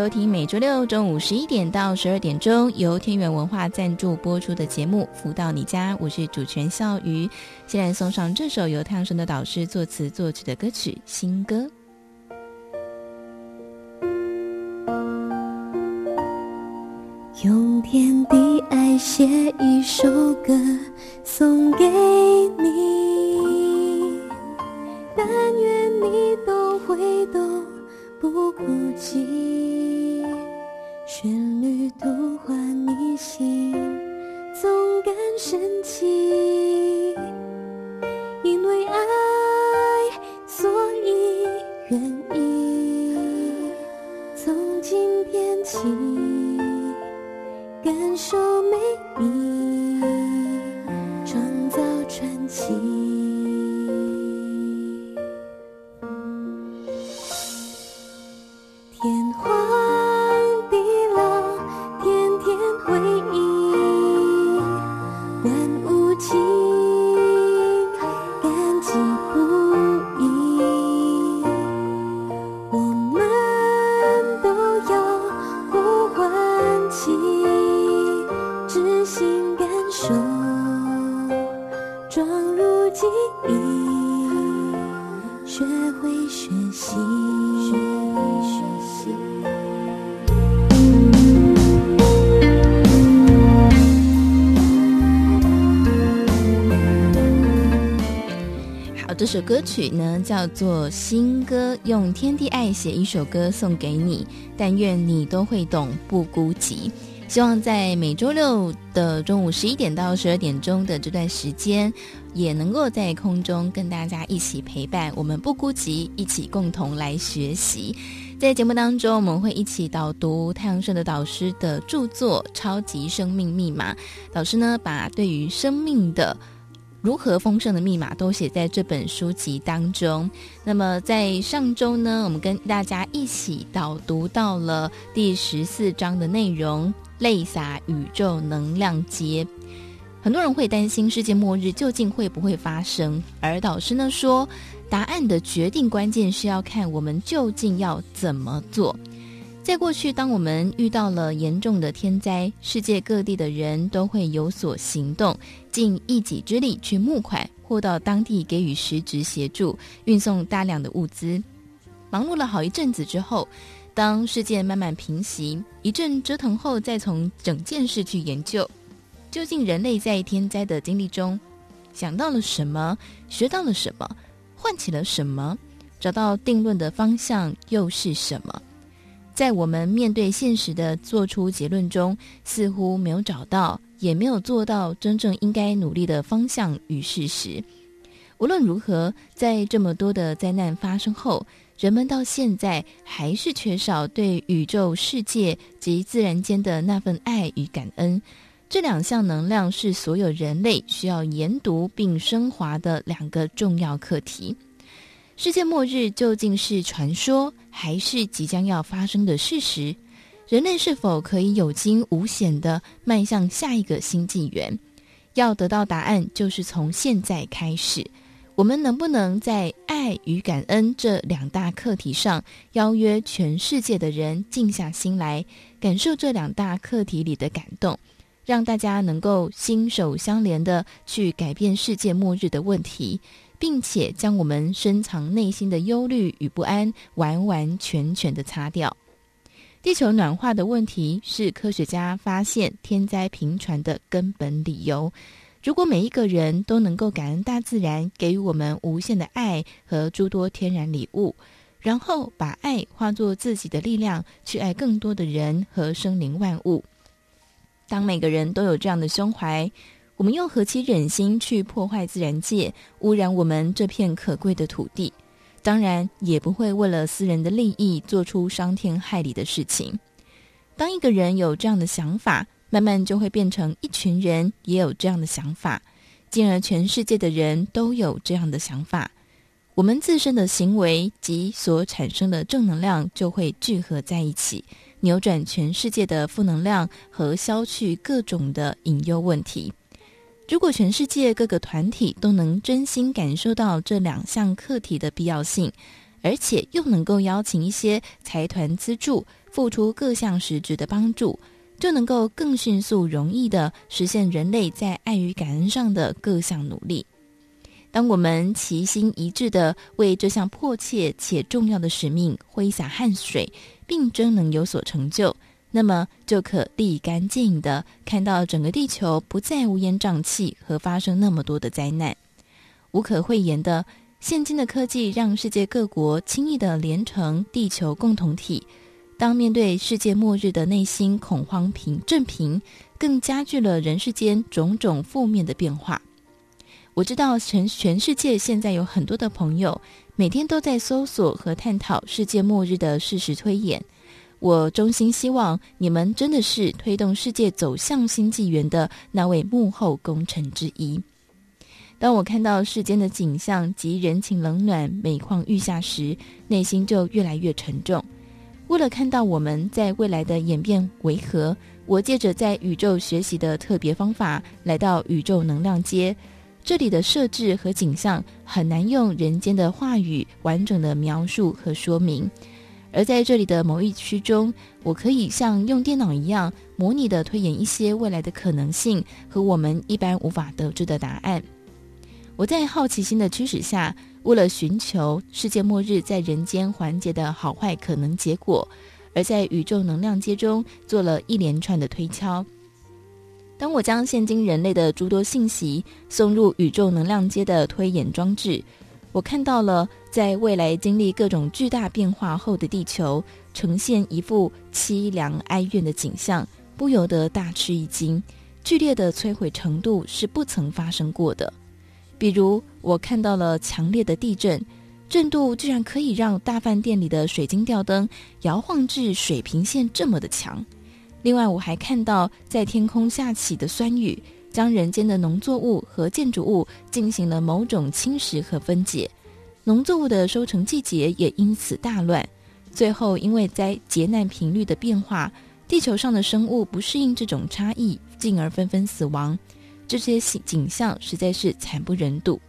收听每周六中午十一点到十二点钟由天元文化赞助播出的节目《福到你家》，我是主持人笑瑜。现在送上这首由太阳神的导师作词作曲的歌曲《新歌》。用天地爱写一首歌送给你，首歌曲呢，叫做《新歌》，用天地爱写一首歌送给你，但愿你都会懂，不孤寂。希望在每周六的中午十一点到十二点钟的这段时间，也能够在空中跟大家一起陪伴，我们不孤寂，一起共同来学习。在节目当中，我们会一起导读太阳社的导师的著作《超级生命密码》。导师呢，把对于生命的如何丰盛的密码都写在这本书籍当中。那么在上周呢，我们跟大家一起导读到了第十四章的内容——泪洒宇宙能量节。很多人会担心世界末日究竟会不会发生，而导师呢说，答案的决定关键是要看我们究竟要怎么做。在过去，当我们遇到了严重的天灾，世界各地的人都会有所行动，尽一己之力去募款，或到当地给予实质协助，运送大量的物资。忙碌了好一阵子之后，当事件慢慢平息，一阵折腾后，再从整件事去研究，究竟人类在天灾的经历中想到了什么，学到了什么，唤起了什么，找到定论的方向又是什么？在我们面对现实的做出结论中，似乎没有找到，也没有做到真正应该努力的方向与事实。无论如何，在这么多的灾难发生后，人们到现在还是缺少对宇宙世界及自然间的那份爱与感恩。这两项能量是所有人类需要研读并升华的两个重要课题。世界末日究竟是传说，还是即将要发生的事实？人类是否可以有惊无险地迈向下一个新纪元？要得到答案，就是从现在开始。我们能不能在爱与感恩这两大课题上，邀约全世界的人静下心来，感受这两大课题里的感动，让大家能够心手相连地去改变世界末日的问题？并且将我们深藏内心的忧虑与不安完完全全的擦掉。地球暖化的问题是科学家发现天灾频传的根本理由。如果每一个人都能够感恩大自然给予我们无限的爱和诸多天然礼物，然后把爱化作自己的力量，去爱更多的人和生灵万物。当每个人都有这样的胸怀，我们又何其忍心去破坏自然界，污染我们这片可贵的土地？当然也不会为了私人的利益做出伤天害理的事情。当一个人有这样的想法，慢慢就会变成一群人也有这样的想法，进而全世界的人都有这样的想法。我们自身的行为及所产生的正能量就会聚合在一起，扭转全世界的负能量和消去各种的隐忧问题。如果全世界各个团体都能真心感受到这两项课题的必要性，而且又能够邀请一些财团资助，付出各项实质的帮助，就能够更迅速、容易地实现人类在爱与感恩上的各项努力。当我们齐心一致地为这项迫切且重要的使命挥洒汗水，并真能有所成就，那么就可立竿见影地看到整个地球不再乌烟瘴气和发生那么多的灾难。无可讳言的，现今的科技让世界各国轻易地连成地球共同体。当面对世界末日的内心恐慌平震平，更加剧了人世间种种负面的变化。我知道全全世界现在有很多的朋友，每天都在搜索和探讨世界末日的事实推演。我衷心希望你们真的是推动世界走向新纪元的那位幕后功臣之一。当我看到世间的景象及人情冷暖每况愈下时，内心就越来越沉重。为了看到我们在未来的演变为何，我借着在宇宙学习的特别方法，来到宇宙能量街。这里的设置和景象很难用人间的话语完整的描述和说明，而在这里的某一区中，我可以像用电脑一样模拟的推演一些未来的可能性和我们一般无法得知的答案。我在好奇心的驱使下，为了寻求世界末日在人间环节的好坏可能结果，而在宇宙能量街中做了一连串的推敲。当我将现今人类的诸多信息送入宇宙能量街的推演装置，我看到了在未来经历各种巨大变化后的地球呈现一副凄凉哀怨的景象，不由得大吃一惊。剧烈的摧毁程度是不曾发生过的。比如，我看到了强烈的地震，震度居然可以让大饭店里的水晶吊灯摇晃至水平线这么的强。另外，我还看到在天空下起的酸雨，将人间的农作物和建筑物进行了某种侵蚀和分解，农作物的收成季节也因此大乱。最后，因为灾劫难频率的变化，地球上的生物不适应这种差异，进而纷纷死亡。这些景象实在是惨不忍睹。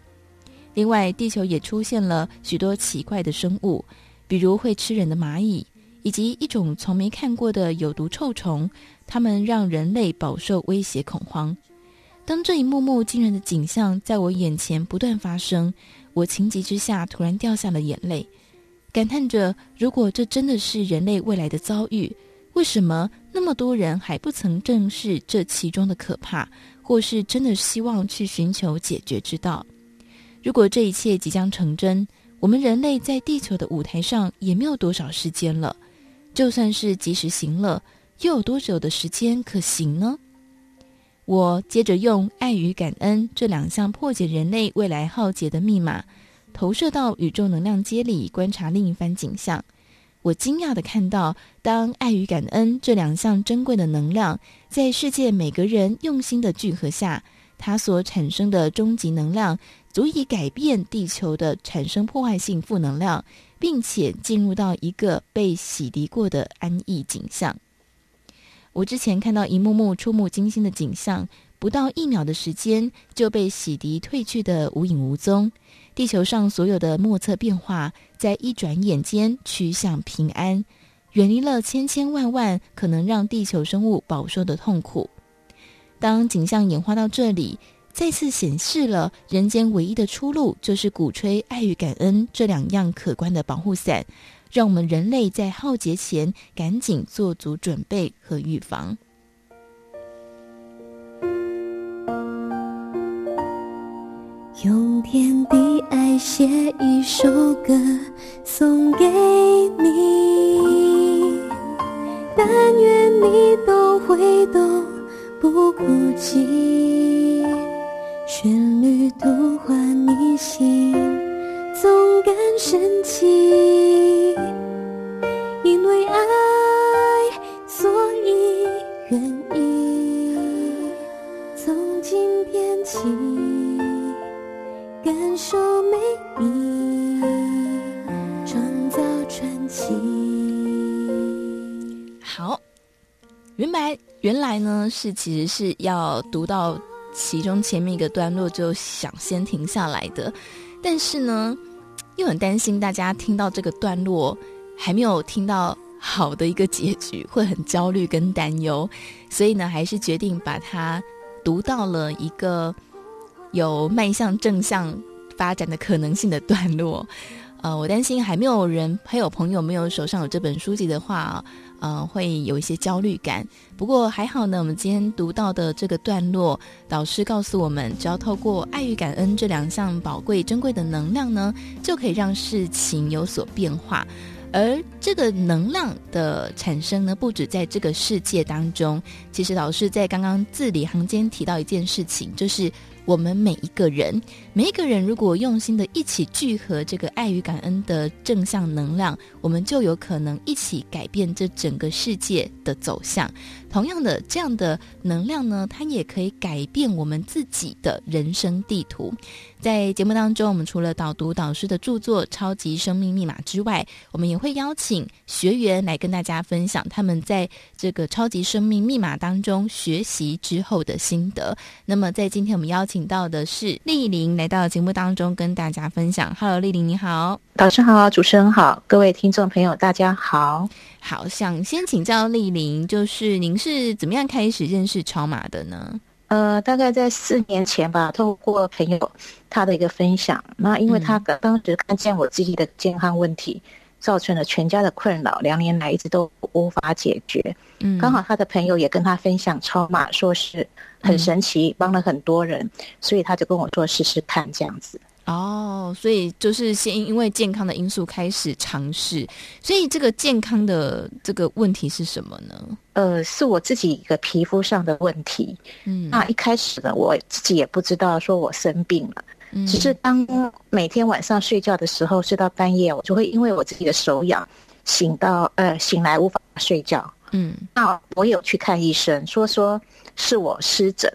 另外，地球也出现了许多奇怪的生物，比如会吃人的蚂蚁。以及一种从没看过的有毒臭虫，它们让人类饱受威胁恐慌。当这一幕幕惊人的景象在我眼前不断发生，我情急之下突然掉下了眼泪，感叹着：如果这真的是人类未来的遭遇，为什么那么多人还不曾正视这其中的可怕，或是真的希望去寻求解决之道？如果这一切即将成真，我们人类在地球的舞台上也没有多少时间了。就算是及时行乐，又有多久的时间可行呢？我接着用爱与感恩这两项破解人类未来浩劫的密码，投射到宇宙能量街里观察另一番景象。我惊讶地看到，当爱与感恩这两项珍贵的能量在世界每个人用心的聚合下，它所产生的终极能量，足以改变地球的产生破坏性负能量。并且进入到一个被洗涤过的安逸景象。我之前看到一幕幕触目惊心的景象，不到一秒的时间就被洗涤褪去的无影无踪。地球上所有的莫测变化，在一转眼间趋向平安，远离了千千万万可能让地球生物饱受的痛苦。当景象演化到这里。再次显示了人间唯一的出路，就是鼓吹爱与感恩这两样可观的保护伞，让我们人类在浩劫前赶紧做足准备和预防。用天地爱写一首歌送给你，但愿你都会懂，不孤寂。旋律独唤你心，总感神奇，原来呢是其实是要读到其中前面一个段落就想先停下来的。但是呢，又很担心大家听到这个段落还没有听到好的一个结局，会很焦虑跟担忧，所以呢，还是决定把它读到了一个有迈向正向发展的可能性的段落。呃，我担心还没有人，还有朋友没有手上有这本书籍的话。呃，会有一些焦虑感。不过还好呢，我们今天读到的这个段落，导师告诉我们，只要透过爱与感恩这两项宝贵珍贵的能量呢，就可以让事情有所变化。而这个能量的产生呢，不止在这个世界当中。其实老师在刚刚字里行间提到一件事情，就是。我们每一个人，每一个人，如果用心的一起聚合这个爱与感恩的正向能量，我们就有可能一起改变这整个世界的走向。同样的，这样的能量呢，它也可以改变我们自己的人生地图。在节目当中，我们除了导读导师的著作《超级生命密码》之外，我们也会邀请学员来跟大家分享他们在这个《超级生命密码》当中学习之后的心得。那么，在今天我们邀请到的是丽玲来到节目当中跟大家分享。Hello，丽玲你好，导师好，主持人好，各位听众朋友大家好。好，想先请教丽玲，就是您是怎么样开始认识超马的呢？呃，大概在四年前吧，透过朋友他的一个分享，那因为他当时看见我自己的健康问题，嗯、造成了全家的困扰，两年来一直都无法解决。嗯，刚好他的朋友也跟他分享超码，说是很神奇，帮、嗯、了很多人，所以他就跟我说试试看这样子。哦，所以就是先因为健康的因素开始尝试，所以这个健康的这个问题是什么呢？呃，是我自己一个皮肤上的问题。嗯，那一开始呢，我自己也不知道说我生病了，嗯，只是当每天晚上睡觉的时候，睡到半夜，我就会因为我自己的手痒，醒到呃醒来无法睡觉。嗯，那我有去看医生，说说是我湿疹。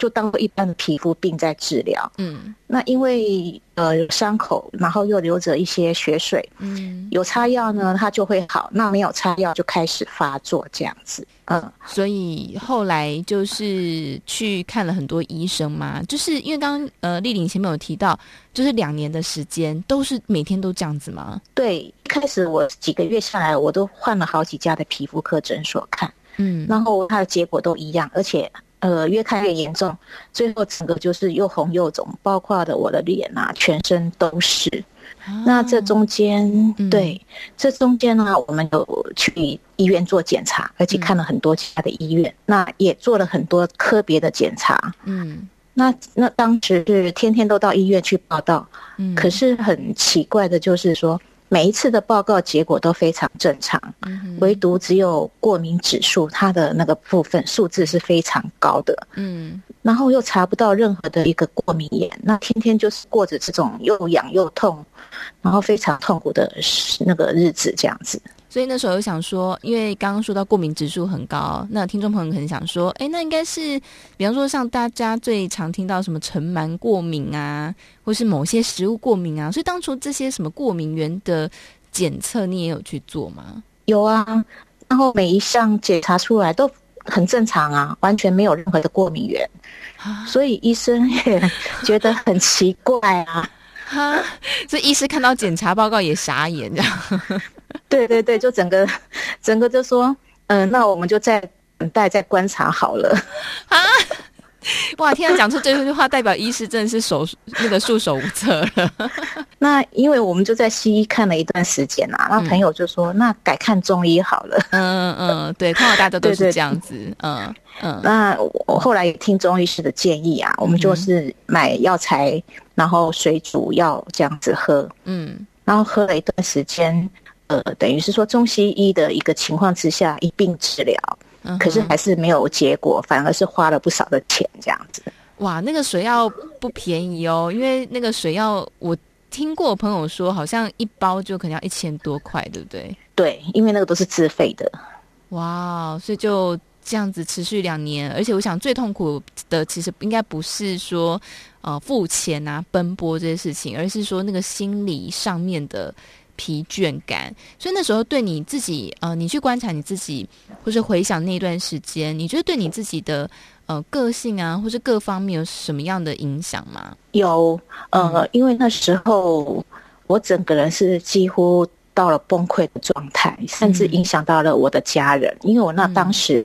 就当做一般的皮肤病在治疗，嗯，那因为呃有伤口，然后又流着一些血水，嗯，有擦药呢，它就会好；那没有擦药就开始发作这样子，嗯，所以后来就是去看了很多医生嘛，就是因为刚刚呃丽玲前面有提到，就是两年的时间都是每天都这样子吗？对，一开始我几个月下来，我都换了好几家的皮肤科诊所看，嗯，然后它的结果都一样，而且。呃，越看越严重，最后整个就是又红又肿，包括的我的脸啊，全身都是。啊、那这中间，嗯、对，这中间呢，我们有去医院做检查，而且看了很多其他的医院，嗯、那也做了很多科别的检查。嗯，那那当时是天天都到医院去报道，嗯，可是很奇怪的就是说。每一次的报告结果都非常正常，唯独只有过敏指数，它的那个部分数字是非常高的。嗯，然后又查不到任何的一个过敏源，那天天就是过着这种又痒又痛，然后非常痛苦的那个日子，这样子。所以那时候有想说，因为刚刚说到过敏指数很高，那听众朋友可能想说，哎，那应该是，比方说像大家最常听到什么尘螨过敏啊，或是某些食物过敏啊，所以当初这些什么过敏源的检测，你也有去做吗？有啊，然后每一项检查出来都很正常啊，完全没有任何的过敏源，啊、所以医生也觉得很奇怪啊，哈，所以医师看到检查报告也傻眼，这样。对对对，就整个，整个就说，嗯、呃，那我们就再等待、再观察好了啊！哇，听他讲出这句话，代表医师真的是手那个束手无策了。那因为我们就在西医看了一段时间啊，那朋友就说，嗯、那改看中医好了。嗯嗯，对，看到大家都是这样子。嗯嗯，那我后来也听中医师的建议啊，我们就是买药材，然后水煮药这样子喝。嗯，然后喝了一段时间。呃，等于是说中西医的一个情况之下一并治疗，嗯、可是还是没有结果，反而是花了不少的钱这样子。哇，那个水药不便宜哦，因为那个水药我听过朋友说，好像一包就可能要一千多块，对不对？对，因为那个都是自费的。哇，所以就这样子持续两年，而且我想最痛苦的其实应该不是说呃付钱啊、奔波这些事情，而是说那个心理上面的疲倦感。所以那时候对你自己呃，你去观察你自己，或是回想那段时间，你觉得对你自己的呃个性啊，或是各方面有什么样的影响吗？有，呃，因为那时候我整个人是几乎。到了崩溃的状态，甚至影响到了我的家人。嗯、因为我那当时，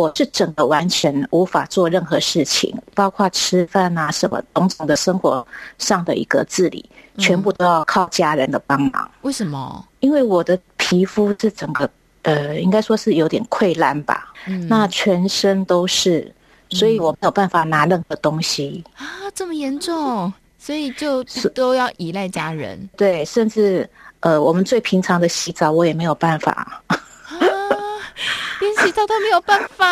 我是整个完全无法做任何事情，嗯、包括吃饭啊什么种种的生活上的一个自理，嗯、全部都要靠家人的帮忙。为什么？因为我的皮肤是整个呃，应该说是有点溃烂吧。嗯、那全身都是，所以我没有办法拿任何东西、嗯、啊，这么严重，所以就都要依赖家人。对，甚至。呃，我们最平常的洗澡，我也没有办法，啊，连洗澡都没有办法。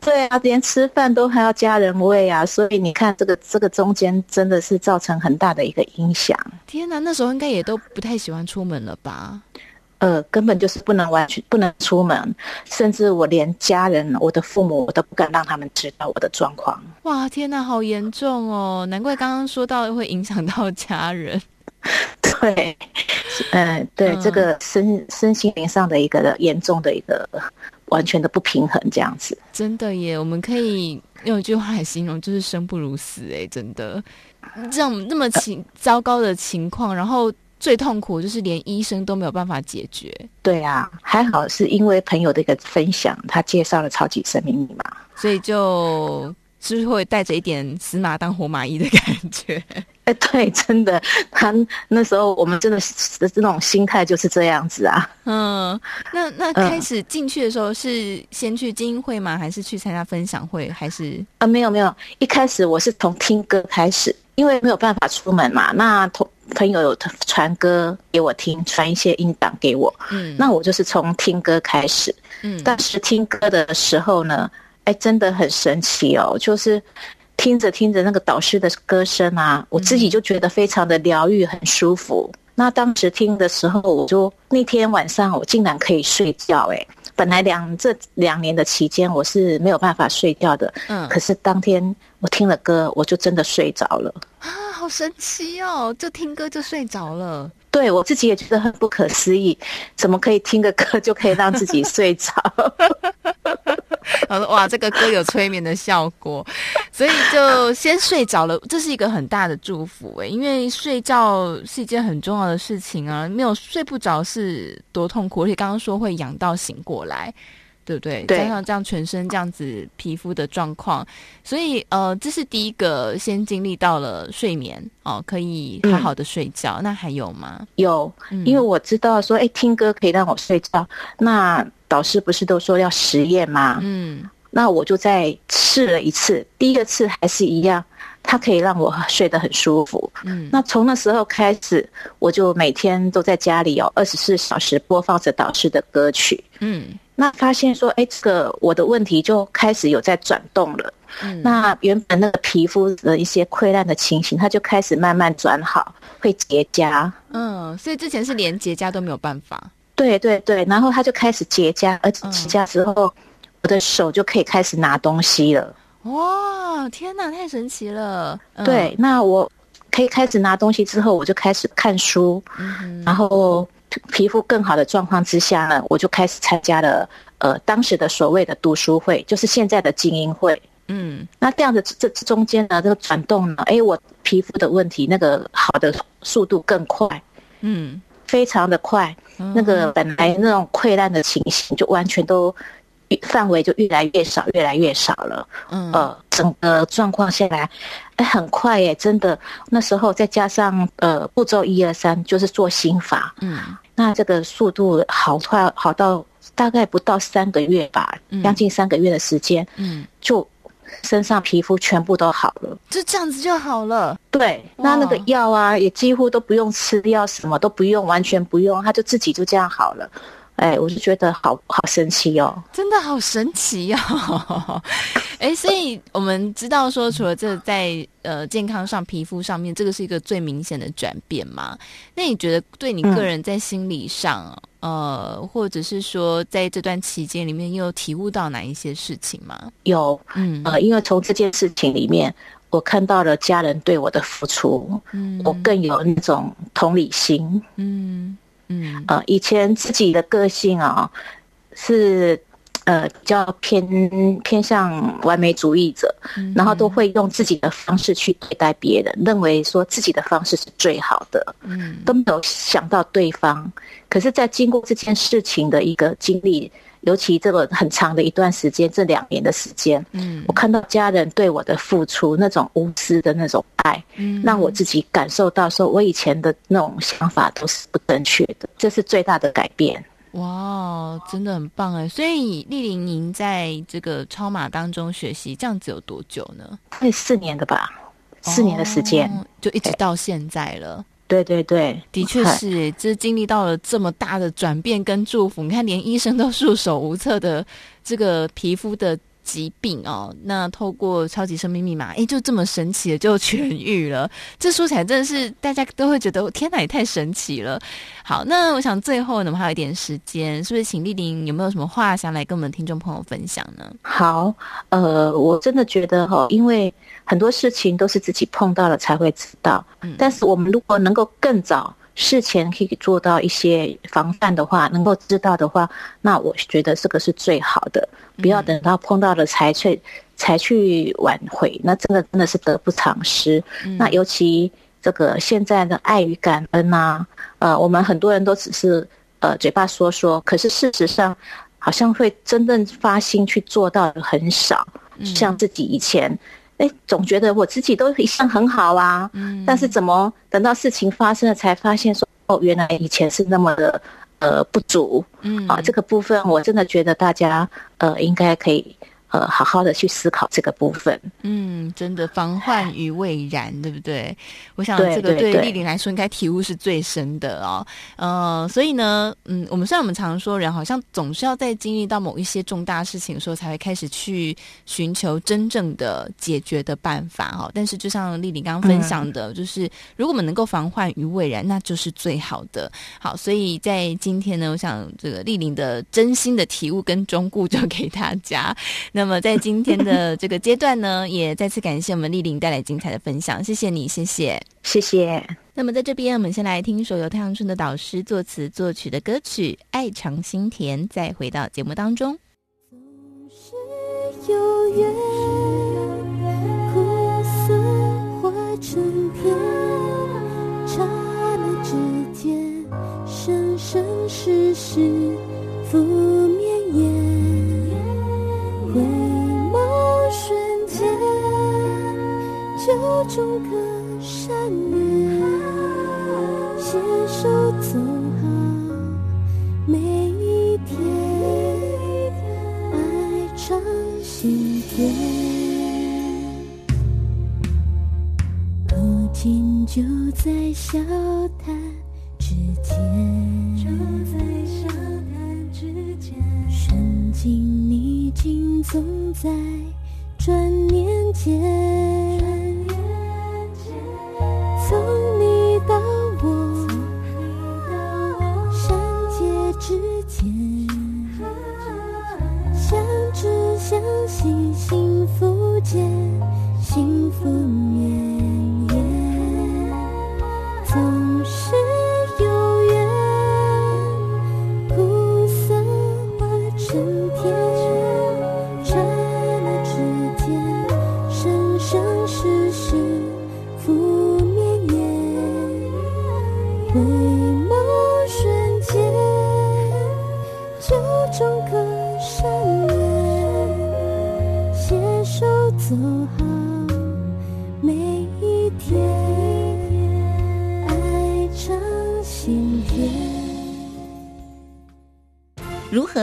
对啊，连吃饭都还要家人喂啊，所以你看，这个这个中间真的是造成很大的一个影响。天哪，那时候应该也都不太喜欢出门了吧？呃，根本就是不能完全不能出门，甚至我连家人，我的父母，我都不敢让他们知道我的状况。哇，天哪，好严重哦！难怪刚刚说到会影响到家人。对，嗯、呃，对，嗯、这个身身心灵上的一个严重的一个完全的不平衡，这样子。真的耶，我们可以用一句话来形容，就是生不如死。哎，真的，这样那么情糟糕的情况，然后最痛苦就是连医生都没有办法解决。对啊，还好是因为朋友的一个分享，他介绍了超级生命密码，所以就是会带着一点死马当活马医的感觉？哎，对，真的，他那时候我们真的是这种心态就是这样子啊。嗯，那那开始进去的时候是先去精英会吗？还是去参加分享会？还是啊，没有没有，一开始我是从听歌开始，因为没有办法出门嘛。那同朋友有传歌给我听，传一些音档给我。嗯，那我就是从听歌开始。嗯，但是听歌的时候呢，哎，真的很神奇哦，就是。听着听着那个导师的歌声啊，我自己就觉得非常的疗愈，很舒服。嗯、那当时听的时候，我就那天晚上我竟然可以睡觉。哎，本来两这两年的期间我是没有办法睡觉的。嗯，可是当天我听了歌，我就真的睡着了。啊，好神奇哦！就听歌就睡着了。对，我自己也觉得很不可思议，怎么可以听个歌就可以让自己睡着？我说哇，这个歌有催眠的效果，所以就先睡着了。这是一个很大的祝福诶，因为睡觉是一件很重要的事情啊，没有睡不着是多痛苦，而且刚刚说会痒到醒过来。对不对？对，加上这样全身这样子皮肤的状况，所以呃，这是第一个先经历到了睡眠哦，可以好好的睡觉。嗯、那还有吗？有，因为我知道说，哎，听歌可以让我睡觉。那导师不是都说要实验吗？嗯，那我就再试了一次，第一个次还是一样，它可以让我睡得很舒服。嗯，那从那时候开始，我就每天都在家里有二十四小时播放着导师的歌曲。嗯。那发现说，哎，这个我的问题就开始有在转动了。嗯，那原本那个皮肤的一些溃烂的情形，它就开始慢慢转好，会结痂。嗯，所以之前是连结痂都没有办法。对对对，然后它就开始结痂，而且结痂之后，嗯、我的手就可以开始拿东西了。哇，天哪，太神奇了！嗯、对，那我可以开始拿东西之后，我就开始看书，嗯、然后。皮肤更好的状况之下呢，我就开始参加了呃当时的所谓的读书会，就是现在的精英会。嗯，那这样的这这中间呢，这个转动呢，哎，我皮肤的问题那个好的速度更快，嗯，非常的快，嗯、那个本来那种溃烂的情形就完全都范围就越来越少，越来越少了。嗯，呃，整个状况下来，哎，很快耶，真的。那时候再加上呃步骤一二三，就是做心法，嗯。那这个速度好快，好到大概不到三个月吧，嗯、将近三个月的时间，嗯，就身上皮肤全部都好了，就这样子就好了。对，那那个药啊，也几乎都不用吃药，什么都不用，完全不用，它就自己就这样好了。哎，我就觉得好好神奇哦，真的好神奇哦。哎，所以我们知道说，除了这在呃健康上、皮肤上面，这个是一个最明显的转变嘛。那你觉得对你个人在心理上，嗯、呃，或者是说在这段期间里面，又体悟到哪一些事情吗？有，嗯，呃，因为从这件事情里面，我看到了家人对我的付出，嗯，我更有那种同理心，嗯。嗯，呃，以前自己的个性啊，是呃比较偏偏向完美主义者，嗯，然后都会用自己的方式去对待别人，认为说自己的方式是最好的，嗯，都没有想到对方。可是，在经过这件事情的一个经历。尤其这个很长的一段时间，这两年的时间，嗯，我看到家人对我的付出，那种无私的那种爱，嗯，让我自己感受到说，我以前的那种想法都是不正确的，这是最大的改变。哇，真的很棒哎！所以丽玲，您在这个超马当中学习这样子有多久呢？快四年的吧，四年的时间，哦，就一直到现在了。对对对，的确是，这经历到了这么大的转变跟祝福，你看连医生都束手无策的这个皮肤的疾病哦，那透过超级生命密码，哎，就这么神奇的就痊愈了。这说起来真的是大家都会觉得天哪，也太神奇了。好，那我想最后呢，我们还有一点时间，是不是请丽玲有没有什么话想来跟我们听众朋友分享呢？好，呃，我真的觉得哈，因为。很多事情都是自己碰到了才会知道，嗯但是我们如果能够更早事前可以做到一些防范的话，能够知道的话，那我觉得这个是最好的。不要等到碰到了才去才去挽回，那真的真的是得不偿失。那尤其这个现在的爱与感恩啊，呃，我们很多人都只是呃嘴巴说说，可是事实上好像会真正发心去做到的很少，像自己以前。哎，总觉得我自己都一向很好啊，嗯，但是怎么等到事情发生了才发现说，哦，原来以前是那么的呃不足，嗯啊，这个部分我真的觉得大家呃应该可以。呃，好好的去思考这个部分。嗯，真的防患于未然，对不对？我想这个对丽玲来说，应该体悟是最深的哦。呃，所以呢，嗯，我们虽然我们常说人好像总是要在经历到某一些重大事情的时候，才会开始去寻求真正的解决的办法哈。但是，就像丽玲刚刚分享的，嗯，就是如果我们能够防患于未然，那就是最好的。好，所以在今天呢，我想这个丽玲的真心的体悟跟忠告就给大家。那那么在今天的这个阶段呢，也再次感谢我们丽玲带来精彩的分享，谢谢你，谢谢，谢谢。那么在这边，我们先来听一首由太阳村的导师作词作曲的歌曲《爱常心甜》，再回到节目当中。总是有缘，苦涩化成甜，刹那之间，生生世世福种个善念，携手走好每一天，爱常心田。如今就在笑谈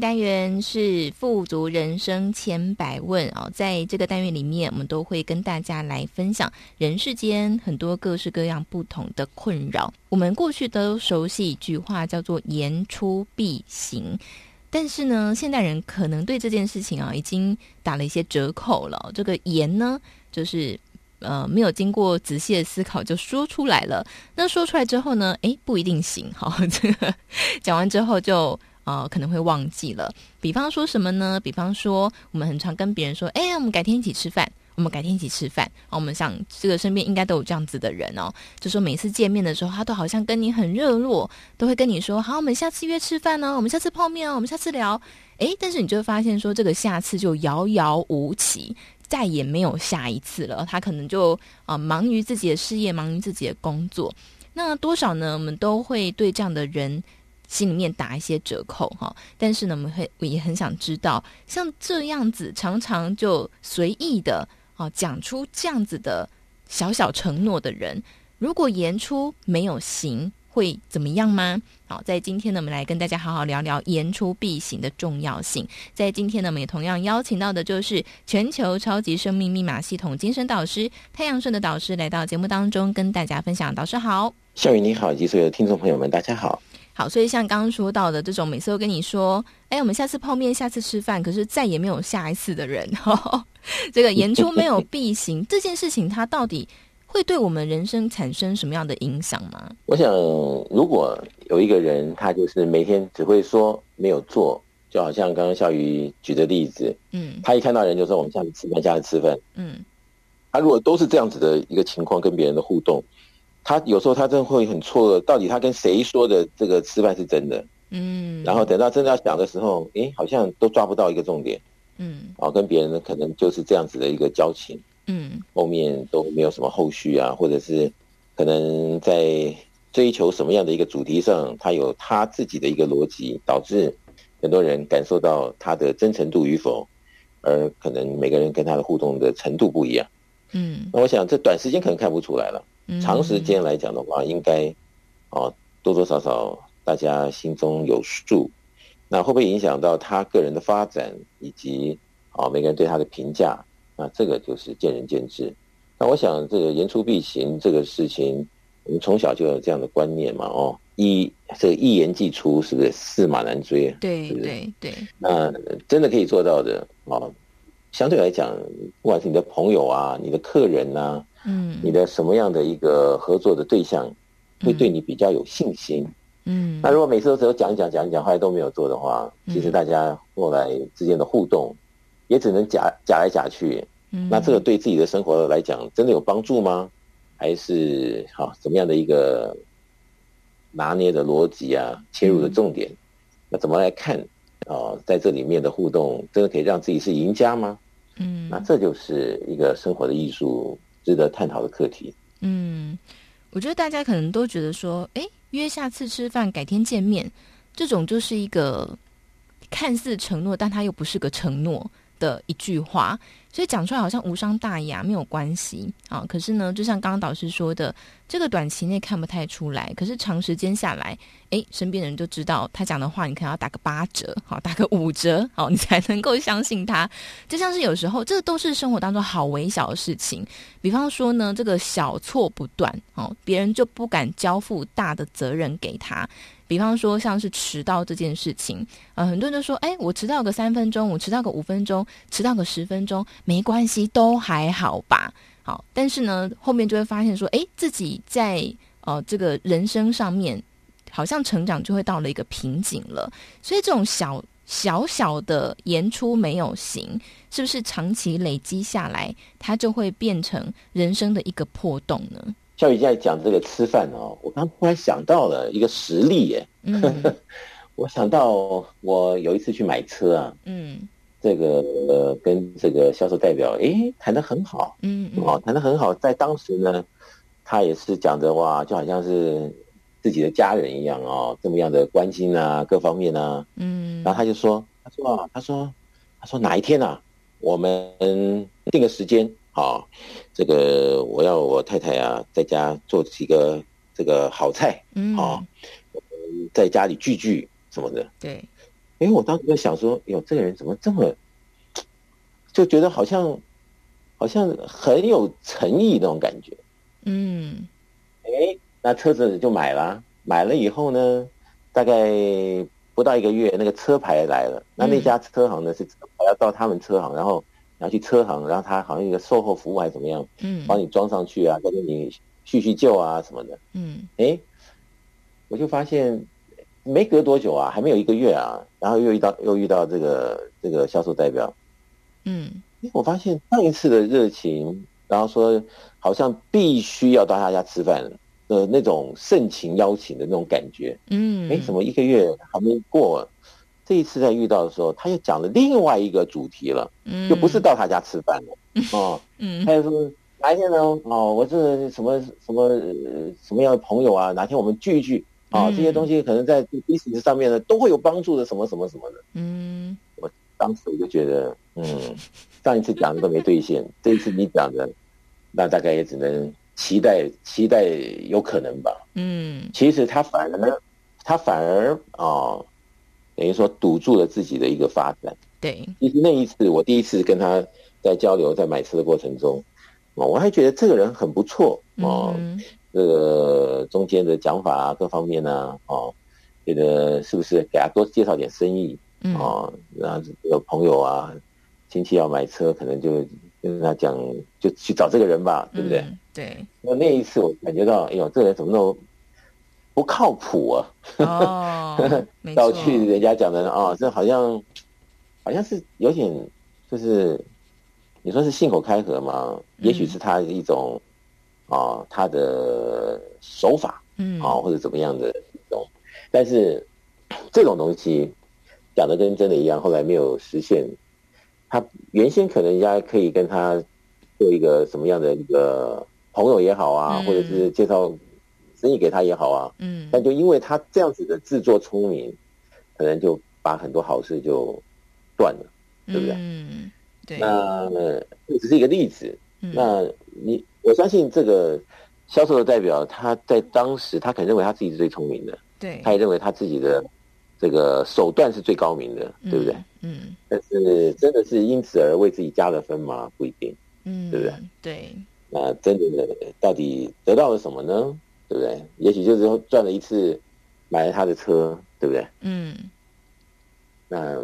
单元是富足人生千百问哦，在这个单元里面，我们都会跟大家来分享人世间很多各式各样不同的困扰。我们过去都熟悉一句话，叫做“言出必行”，但是呢，现代人可能对这件事情啊，已经打了一些折扣了。这个言呢，就是呃，没有经过仔细的思考就说出来了。那说出来之后呢，诶，不一定行。好，这个讲完之后就。啊、可能会忘记了。比方说什么呢？比方说，我们很常跟别人说：“哎，我们改天一起吃饭。”我们改天一起吃饭。我们想，这个身边应该都有这样子的人哦。就说每次见面的时候，他都好像跟你很热络，都会跟你说：“好，我们下次约吃饭呢，我们下次泡面哦，我们下次聊。”哎，但是你就会发现说，这个下次就遥遥无期，再也没有下一次了。他可能就啊、忙于自己的事业，忙于自己的工作。那多少呢？我们都会对这样的人。心里面打一些折扣哈，但是呢，我们会我也很想知道，像这样子常常就随意的啊讲出这样子的小小承诺的人，如果言出没有行，会怎么样吗？好，在今天呢，我们来跟大家好好聊聊言出必行的重要性。在今天呢，我们也同样邀请到的就是全球超级生命密码系统精神导师太阳顺的导师来到节目当中跟大家分享。导师好，笑宇你好，以及所有的听众朋友们，大家好。好，所以像刚刚说到的这种，每次都跟你说，哎，我们下次泡面，下次吃饭，可是再也没有下一次的人，呵 呵这个言出没有 必行这件事情，它到底会对我们人生产生什么样的影响吗？我想，如果有一个人，他就是每天只会说没有做，就好像刚刚笑宇举的例子，嗯，他一看到人就说我们下次吃饭，下次吃饭，嗯，他如果都是这样子的一个情况，跟别人的互动。他有时候他真的会很错愕，到底他跟谁说的这个吃饭是真的？嗯，然后等到真的要讲的时候，诶，好像都抓不到一个重点。嗯，哦，跟别人呢可能就是这样子的一个交情。嗯，后面都没有什么后续啊，或者是可能在追求什么样的一个主题上，他有他自己的一个逻辑，导致很多人感受到他的真诚度与否，而可能每个人跟他的互动的程度不一样。嗯，那我想这短时间可能看不出来了。长时间来讲的话，应该哦多多少少大家心中有数。那会不会影响到他个人的发展，以及啊每个人对他的评价？那这个就是见仁见智。那我想这个言出必行这个事情，我们从小就有这样的观念嘛。哦，一这个一言既出，是不是驷马难追？对是不是？对对。那真的可以做到的哦。相对来讲，不管是你的朋友啊，你的客人呐、啊。嗯，你的什么样的一个合作的对象会对你比较有信心？嗯，那如果每次都只有讲一讲讲一讲，后来都没有做的话，其实大家后来之间的互动也只能假假来假去。嗯，那这个对自己的生活来讲真的有帮助吗？还是好怎么样的一个拿捏的逻辑啊？切入的重点，那怎么来看啊？在这里面的互动真的可以让自己是赢家吗？嗯，那这就是一个生活的艺术。值得探讨的课题。嗯，我觉得大家可能都觉得说，哎，约下次吃饭，改天见面，这种就是一个看似承诺，但它又不是个承诺的一句话。所以讲出来好像无伤大雅，没有关系啊。可是呢，就像刚刚导师说的，这个短期内看不太出来，可是长时间下来，诶，身边的人就知道他讲的话，你可能要打个八折，好，打个五折，好，你才能够相信他。就像是有时候，这都是生活当中好微小的事情。比方说呢，这个小错不断，哦，别人就不敢交付大的责任给他。比方说，像是迟到这件事情，呃，很多人都说，哎，我迟到个三分钟，我迟到个五分钟，迟到个十分钟，没关系，都还好吧。好，但是呢，后面就会发现说，哎，自己在呃这个人生上面，好像成长就会到了一个瓶颈了。所以，这种小小小的言出没有行，是不是长期累积下来，它就会变成人生的一个破洞呢？笑宇现在讲这个吃饭哦，我刚突然想到了一个实例耶。嗯，我想到我有一次去买车啊，嗯，这个呃跟这个销售代表诶谈得很好，嗯，哦谈得很好，在当时呢，他也是讲的哇，就好像是自己的家人一样哦，这么样的关心啊，各方面啊，嗯，然后他就说，他说啊，他说他说哪一天啊，我们定个时间好，这个我要我太太啊，在家做几个这个好菜，嗯，好，在家里聚聚什么的。对，哎，我当时在想说，哟，这个人怎么这么，就觉得好像好像很有诚意那种感觉。嗯，哎，那车子就买了，买了以后呢，大概不到一个月，那个车牌来了。那那家车行呢是还要到他们车行，然后。然后去车行，然后他好像一个售后服务还是怎么样，嗯，帮你装上去啊，再给你叙叙旧啊什么的，嗯，哎，我就发现没隔多久啊，还没有一个月啊，然后又遇到又遇到这个这个销售代表，嗯，我发现上一次的热情，然后说好像必须要到他家吃饭的那种盛情邀请的那种感觉，嗯，哎，怎么一个月还没过？这一次在遇到的时候，他又讲了另外一个主题了，嗯，就不是到他家吃饭了，哦，嗯，他就说哪一天呢？哦，我是什么什么什么样的朋友啊？哪天我们聚一聚啊？这些东西可能在 business 上面呢都会有帮助的，什么什么什么的。嗯，我当时我就觉得，嗯，上一次讲的都没兑现，这一次你讲的，那大概也只能期待期待有可能吧。嗯，其实他反而他反而啊。等于说堵住了自己的一个发展。对，其实那一次我第一次跟他在交流，在买车的过程中，我还觉得这个人很不错哦。嗯、这个中间的讲法啊，各方面呢，哦，觉得是不是给他多介绍点生意？嗯，哦，然后有朋友啊，亲戚要买车，可能就跟他讲，就去找这个人吧，对不对？嗯、对。那那一次我感觉到，哎呦，这个人怎么那么不靠谱啊！哦，到去人家讲的啊，这好像好像是有点，就是你说是信口开河嘛？嗯、也许是他的一种啊，他的手法，嗯啊，或者怎么样的一种。但是这种东西讲的跟真的一样，后来没有实现。他原先可能人家可以跟他做一个什么样的一个朋友也好啊，嗯、或者是介绍。生意给他也好啊，嗯，但就因为他这样子的自作聪明，可能就把很多好事就断了，对不对？嗯，对。那这只是一个例子。嗯、那你我相信这个销售的代表，他在当时他可能认为他自己是最聪明的，对，他也认为他自己的这个手段是最高明的，对不对？嗯。嗯，但是真的是因此而为自己加了分吗？不一定，嗯，对不对？对。那真的到底得到了什么呢？对不对？也许就是说赚了一次，买了他的车，对不对？嗯。那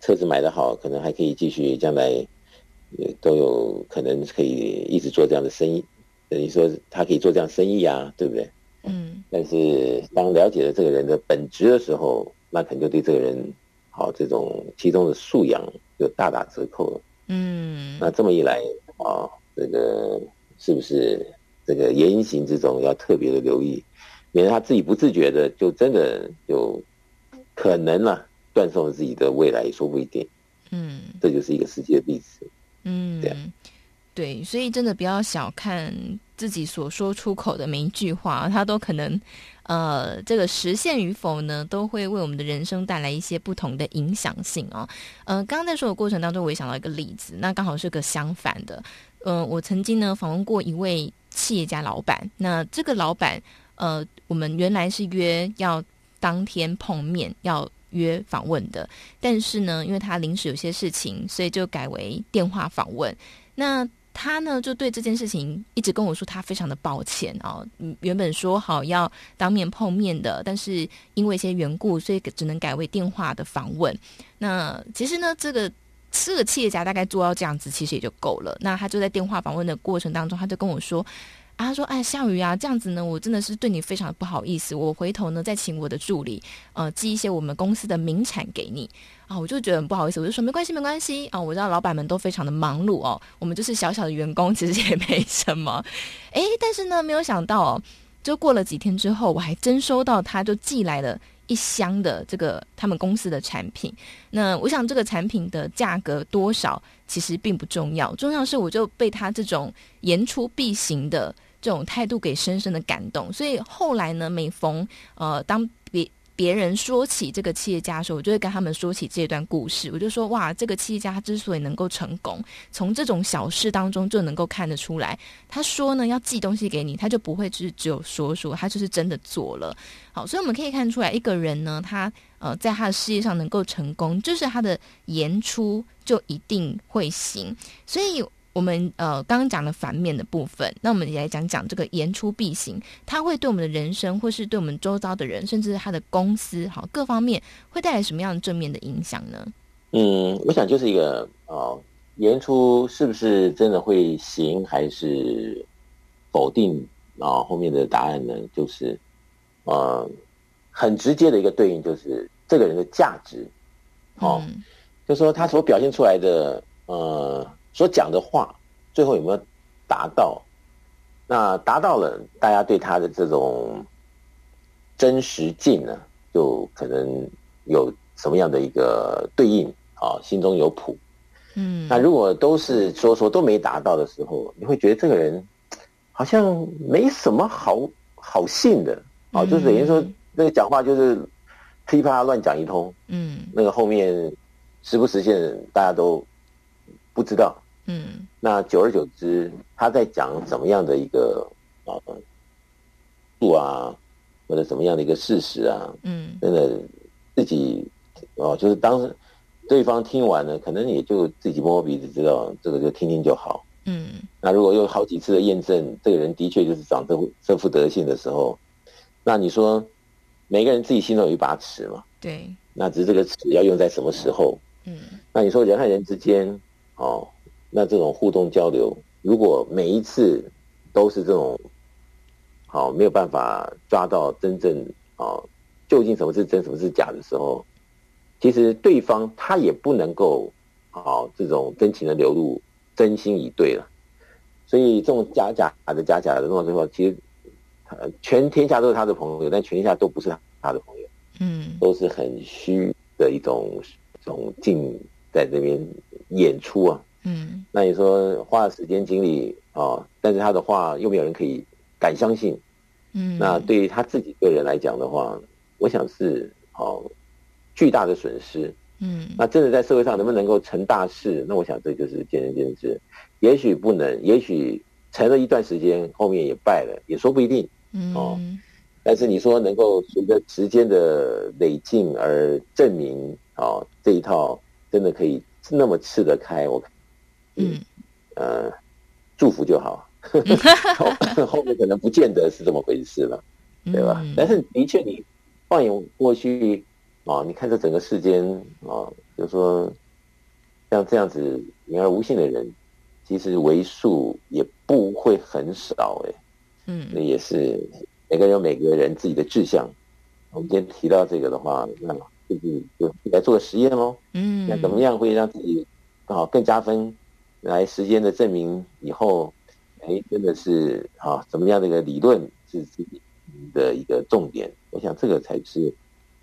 车子买的好，可能还可以继续，将来也都有可能可以一直做这样的生意。等于说他可以做这样生意啊，对不对？嗯。但是当了解了这个人的本质的时候，那肯定就对这个人好这种其中的素养就大打折扣了。嗯。那这么一来啊，这个是不是？这个言行之中要特别的留意，免得他自己不自觉的就真的有可能了，断送了自己的未来，也说不一定。嗯，这就是一个实际的例子。嗯，对，对，所以真的不要小看自己所说出口的每一句话，它都可能，呃，这个实现与否呢，都会为我们的人生带来一些不同的影响性啊。呃，刚刚在说的过程当中，我也想到一个例子，那刚好是个相反的。嗯、呃，我曾经呢访问过一位。企业家老板，那这个老板，呃，我们原来是约要当天碰面，要约访问的，但是呢，因为他临时有些事情，所以就改为电话访问。那他呢，就对这件事情一直跟我说，他非常的抱歉啊、哦。原本说好要当面碰面的，但是因为一些缘故，所以只能改为电话的访问。那其实呢，这个这个企业家大概做到这样子，其实也就够了。那他就在电话访问的过程当中，他就跟我说。啊，他说：“哎，孝瑜啊，这样子呢，我真的是对你非常不好意思。我回头呢，再请我的助理，呃，寄一些我们公司的名产给你。啊，我就觉得很不好意思，我就说没关系，没关系。啊，我知道老板们都非常的忙碌哦，我们就是小小的员工，其实也没什么。哎，但是呢，没有想到哦，就过了几天之后，我还真收到他就寄来了一箱的这个他们公司的产品。那我想这个产品的价格多少其实并不重要，重要是我就被他这种言出必行的。这种态度给深深的感动，所以后来呢，每逢呃当别别人说起这个企业家的时候，我就会跟他们说起这段故事。我就说，哇，这个企业家之所以能够成功，从这种小事当中就能够看得出来。他说呢，要寄东西给你，他就不会只只有说说，他就是真的做了。好，所以我们可以看出来，一个人呢，他呃，在他的事业上能够成功，就是他的言出就一定会行。所以。我们呃刚刚讲了反面的部分，那我们也来讲讲这个言出必行，它会对我们的人生，或是对我们周遭的人，甚至是他的公司，好各方面会带来什么样的正面的影响呢？嗯，我想就是一个哦，言出是不是真的会行，还是否定啊？后面的答案呢，就是呃很直接的一个对应，就是这个人的价值，哦，嗯、就说他所表现出来的呃。所讲的话，最后有没有达到？那达到了，大家对他的这种真实性呢，就可能有什么样的一个对应啊？心中有谱。嗯，那如果都是说说都没达到的时候，你会觉得这个人好像没什么好好信的啊，就是等于说那个讲话就是噼啪乱讲一通。嗯，那个后面实不实现，大家都不知道。嗯，那久而久之，他在讲怎么样的一个啊，度啊，或者怎么样的一个事实啊，嗯，真的自己哦，就是当时对方听完了，可能也就自己摸摸鼻子，知道这个就听听就好。嗯，那如果有好几次的验证，这个人的确就是长这这副德性的时候，那你说每个人自己心中有一把尺嘛？对，那只是这个尺要用在什么时候？嗯，那你说人和人之间哦。那这种互动交流，如果每一次都是这种，好没有办法抓到真正啊，究竟什么是真，什么是假的时候，其实对方他也不能够好这种真情的流露，真心以对了。所以这种假假的假假的弄到最后，其实全天下都是他的朋友，但全天下都不是他的朋友，嗯，都是很虚的一种一种境在这边演出啊。嗯，那你说花了时间精力啊、哦，但是他的话又没有人可以敢相信，嗯，那对于他自己个人来讲的话，我想是哦巨大的损失，嗯，那真的在社会上能不能够成大事？那我想这就是见仁见智，也许不能，也许成了一段时间，后面也败了，也说不一定，嗯，哦，但是你说能够随着时间的累进而证明哦这一套真的可以那么吃得开，我。嗯，呃，祝福就好，后后面可能不见得是这么回事了，对吧？嗯、但是的确，你放眼过去啊，你看这整个世间啊，就是说像这样子言而无信的人，其实为数也不会很少哎。嗯，那也是每个人有每个人自己的志向。我们今天提到这个的话，那就是就来做个实验喽。嗯，那怎么样会让自己啊更加分？来时间的证明以后，哎，真的是啊，怎么样的一个理论是自己的一个重点？我想这个才是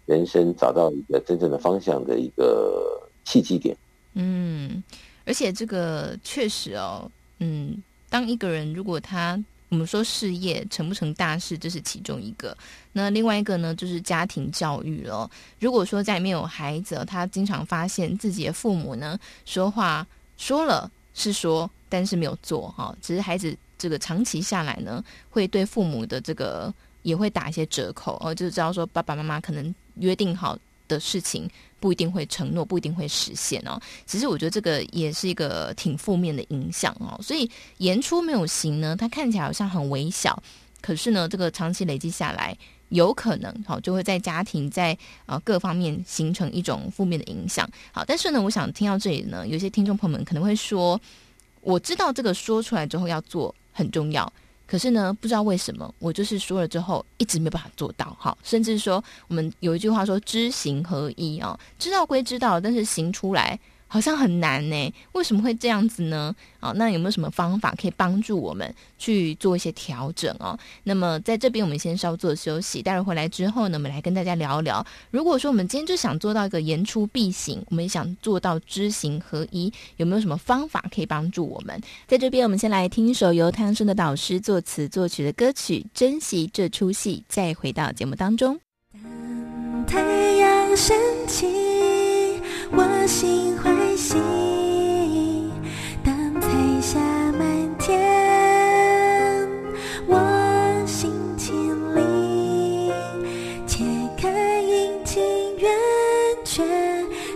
人生找到一个真正的方向的一个契机点。嗯，而且这个确实哦，嗯，当一个人如果他我们说事业成不成大事，这是其中一个。那另外一个呢，就是家庭教育了。如果说家里面有孩子，他经常发现自己的父母呢说话说了。是说，但是没有做哈。只是孩子这个长期下来呢，会对父母的这个也会打一些折扣哦，就知道说爸爸妈妈可能约定好的事情不一定会承诺，不一定会实现哦。其实我觉得这个也是一个挺负面的影响哦。所以言出没有行呢，它看起来好像很微小，可是呢，这个长期累积下来。有可能好，就会在家庭在呃各方面形成一种负面的影响。好，但是呢，我想听到这里呢，有些听众朋友们可能会说，我知道这个说出来之后要做很重要，可是呢，不知道为什么我就是说了之后一直没办法做到。好，甚至说我们有一句话说知行合一啊，知道归知道，但是行出来。好像很难呢，为什么会这样子呢？啊，那有没有什么方法可以帮助我们去做一些调整哦？那么在这边我们先稍作休息，待会回来之后呢，我们来跟大家聊一聊。如果说我们今天就想做到一个言出必行，我们也想做到知行合一，有没有什么方法可以帮助我们？在这边，我们先来听一首由汤生的导师作词作曲的歌曲《珍惜这出戏》，再回到节目当中。当太阳升起，我心心，当彩霞满天，我心情里切开阴晴圆缺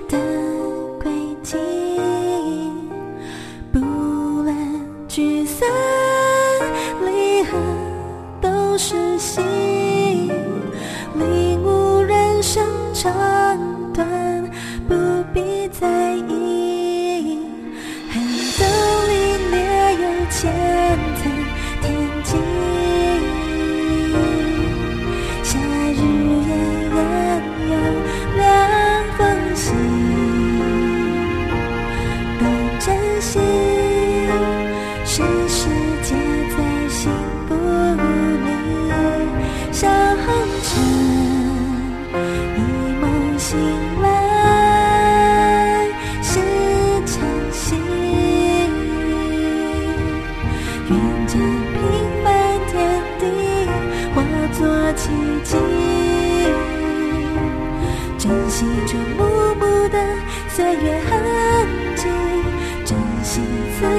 的轨迹。不论聚散离合都是戏，领悟人生长短，不必在意。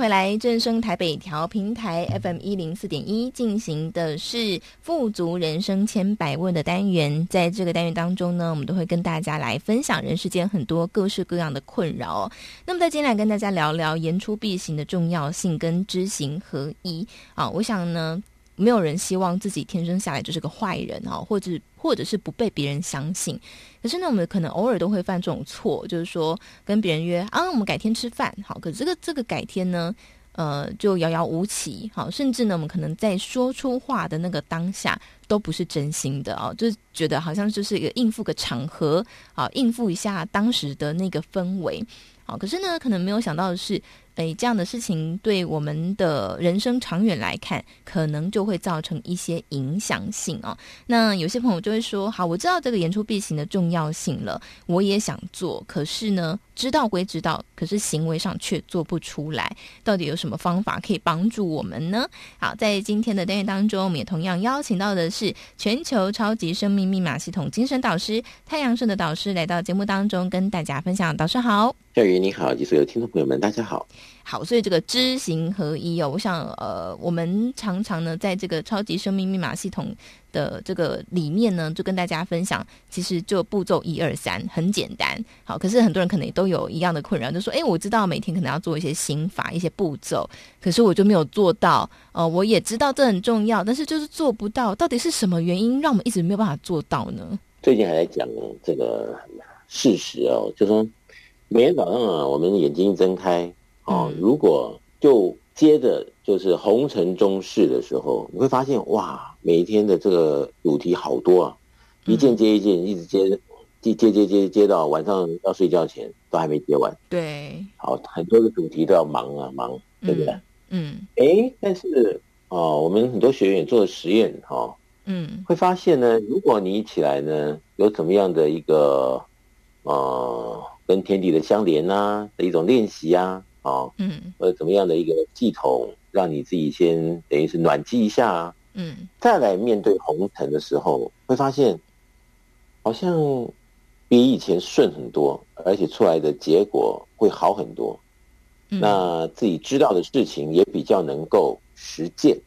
回来，正声台北调频台 FM 一零四点一进行的是富足人生千百问的单元。在这个单元当中呢，我们都会跟大家来分享人世间很多各式各样的困扰。那么，在今天来跟大家聊聊言出必行的重要性跟知行合一啊，我想呢。没有人希望自己天生下来就是个坏人啊，或者或者是不被别人相信。可是呢，我们可能偶尔都会犯这种错，就是说跟别人约啊，我们改天吃饭，好，可是这个这个改天呢，呃，就遥遥无期，好，甚至呢，我们可能在说出话的那个当下都不是真心的啊，就是觉得好像就是一个应付个场合，好，应付一下当时的那个氛围，好，可是呢，可能没有想到的是。诶，这样的事情对我们的人生长远来看，可能就会造成一些影响性哦。那有些朋友就会说：“好，我知道这个言出必行的重要性了，我也想做，可是呢，知道归知道，可是行为上却做不出来。到底有什么方法可以帮助我们呢？”好，在今天的单元当中，我们也同样邀请到的是全球超级生命密码系统精神导师太阳盛的导师来到节目当中，跟大家分享。导师好。小雨你好，及所有听众朋友们，大家好。好，所以这个知行合一哦，我想呃，我们常常呢，在这个超级生命密码系统的这个里面呢，就跟大家分享，其实就步骤一二三很简单。好，可是很多人可能也都有一样的困扰，就说，哎，我知道每天可能要做一些心法、一些步骤，可是我就没有做到。呃，我也知道这很重要，但是就是做不到。到底是什么原因让我们一直没有办法做到呢？最近还在讲这个事实哦，就说。每天早上啊，我们眼睛一睁开，啊，如果就接着就是红尘中事的时候，你会发现哇，每一天的这个主题好多啊，一件接一件，一直接，接接接接接到晚上要睡觉前都还没接完。对，好，很多的主题都要忙啊忙，对不对？嗯，哎，但是哦，我们很多学员做的实验哈，嗯，会发现呢，如果你起来呢，有怎么样的一个呃。跟天地的相连呐、啊、的一种练习啊，哦，嗯，或者怎么样的一个系统，让你自己先等于是暖机一下啊，嗯，再来面对红尘的时候，会发现好像比以前顺很多，而且出来的结果会好很多。嗯、那自己知道的事情也比较能够实践，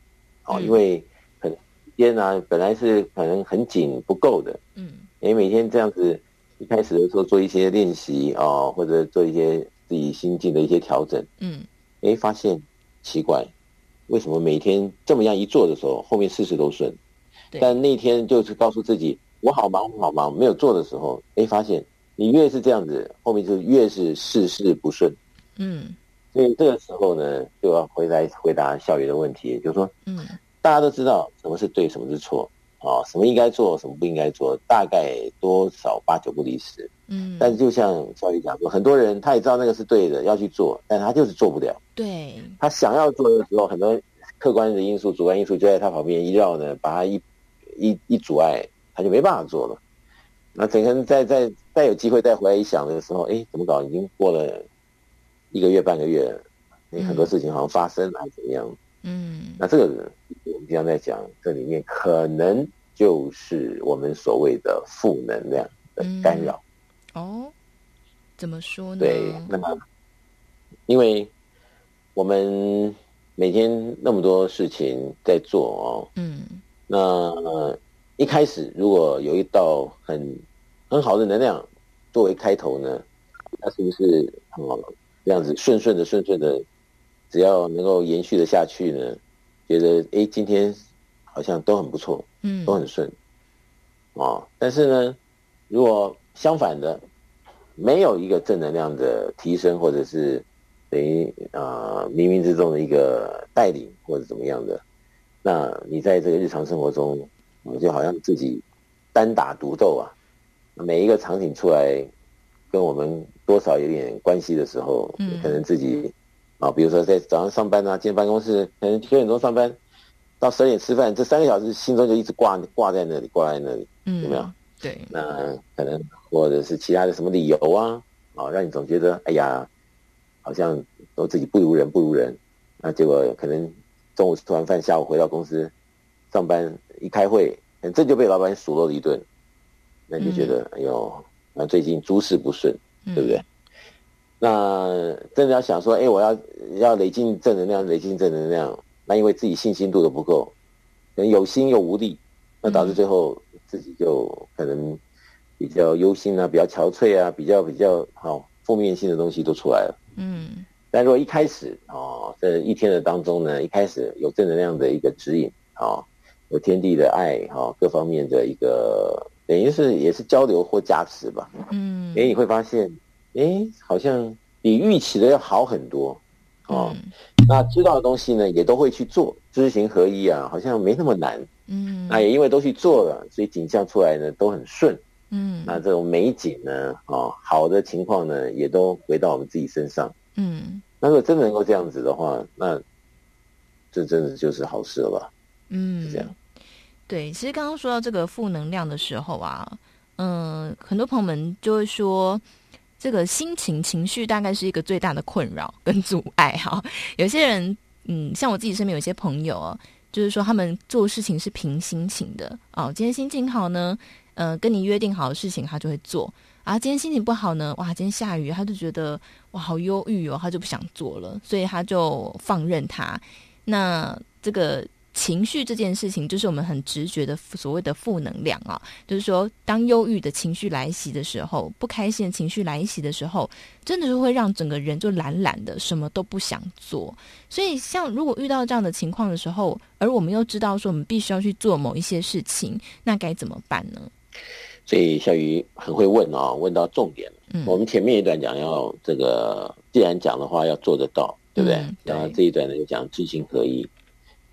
哦，因为很时间啊，本来是可能很紧不够的，嗯，你每天这样子。一开始的时候做一些练习啊，或者做一些自己心境的一些调整，嗯，哎，发现奇怪，为什么每天这么样一做的时候，后面事事都顺，对。但那天就是告诉自己我好忙我好忙，没有做的时候，哎，发现你越是这样子，后面就越是事事不顺，嗯，所以这个时候呢，就要回来回答校园的问题，就是说，嗯，大家都知道什么是对，什么是错。啊，什么应该做，什么不应该做，大概多少八九不离十。嗯，但是就像小雨讲说，很多人他也知道那个是对的，要去做，但他就是做不了。对，他想要做的时候，很多客观的因素、主观因素就在他旁边一绕呢，把他一一一阻碍，他就没办法做了。那整个人再再再有机会再回来一想的时候，哎，怎么搞？已经过了一个月、半个月了，你很多事情好像发生了，还是怎么样？嗯，那这个我们经常在讲，这里面可能就是我们所谓的负能量的干扰。哦，怎么说呢？对，那么因为我们每天那么多事情在做哦，嗯，那一开始如果有一道很很好的能量作为开头呢，那是不是哦这样子顺顺的顺顺的，只要能够延续的下去呢？觉得哎，今天好像都很不错，嗯，都很顺，哦，但是呢，如果相反的，没有一个正能量的提升，或者是等于啊冥冥之中的一个带领，或者怎么样的，那你在这个日常生活中，就好像自己单打独斗啊。每一个场景出来，跟我们多少有点关系的时候，嗯，可能自己啊，比如说在早上上班啊，进办公室，可能九点钟上班，到十二点吃饭，这三个小时心中就一直挂挂在那里，挂在那里，嗯，有没有？对，那可能或者是其他的什么理由啊，啊，让你总觉得哎呀，好像都自己不如人，不如人。那结果可能中午吃完饭，下午回到公司上班一开会，这就被老板数落了一顿，那你就觉得、嗯、哎呦，那最近诸事不顺，对不对？嗯、那真的要想说，哎，我要要累积正能量，累积正能量，那因为自己信心度都不够，可能有心又无力，那导致最后。嗯自己就可能比较忧心啊，比较憔悴啊，比较比较好、哦、负面性的东西都出来了。嗯，但如果一开始哦，这一天的当中呢，一开始有正能量的一个指引啊、哦，有天地的爱哈、哦，各方面的一个等于是也是交流或加持吧。嗯，哎，你会发现，哎，好像比预期的要好很多。哦，嗯、那知道的东西呢，也都会去做，知行合一啊，好像没那么难。嗯，那也因为都去做了，所以景象出来呢都很顺。嗯，那这种美景呢，哦，好的情况呢，也都回到我们自己身上。嗯，那如果真的能够这样子的话，那这真的就是好事了吧？嗯，是这样。对，其实刚刚说到这个负能量的时候啊，嗯、呃，很多朋友们就会说。这个心情情绪大概是一个最大的困扰跟阻碍哈。有些人，嗯，像我自己身边有些朋友哦，就是说他们做事情是凭心情的哦。今天心情好呢，呃，跟你约定好的事情他就会做啊。今天心情不好呢，哇，今天下雨，他就觉得哇好忧郁哦，他就不想做了，所以他就放任他。那这个。情绪这件事情，就是我们很直觉的所谓的负能量啊，就是说，当忧郁的情绪来袭的时候，不开心的情绪来袭的时候，真的是会让整个人就懒懒的，什么都不想做。所以，像如果遇到这样的情况的时候，而我们又知道说我们必须要去做某一些事情，那该怎么办呢？所以小鱼很会问啊，问到重点。嗯，我们前面一段讲要这个，既然讲的话要做得到，对不对？嗯，对。然后这一段呢，就讲知行合一。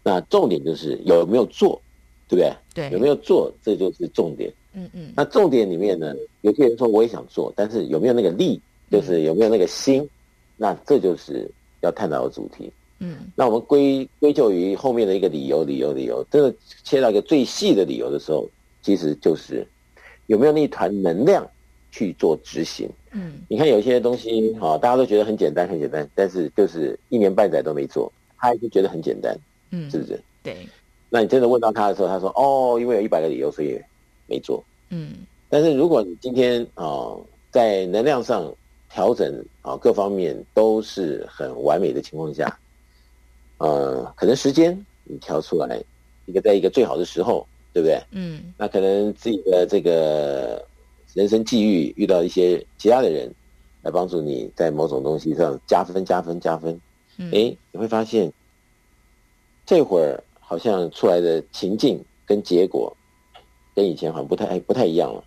那重点就是有没有做，对不对？对，有没有做，这就是重点。嗯嗯。那重点里面呢，有些人说我也想做，但是有没有那个力，就是有没有那个心，嗯、那这就是要探讨的主题。嗯。那我们归归咎于后面的一个理由，理由，理由，真的切到一个最细的理由的时候，其实就是有没有那一团能量去做执行。嗯。你看有些东西啊，大家都觉得很简单，很简单，但是就是一年半载都没做，他还是觉得很简单。嗯，是不是？对，那你真的问到他的时候，他说：“哦，因为有一百个理由，所以没做。”嗯，但是如果你今天啊、呃，在能量上调整啊、呃，各方面都是很完美的情况下，呃，可能时间你调出来一个在一个最好的时候，对不对？嗯，那可能自己的这个人生际遇遇到一些其他的人来帮助你在某种东西上加分、加分、加分。嗯，哎，你会发现。这会儿好像出来的情境跟结果，跟以前好像不太不太一样了。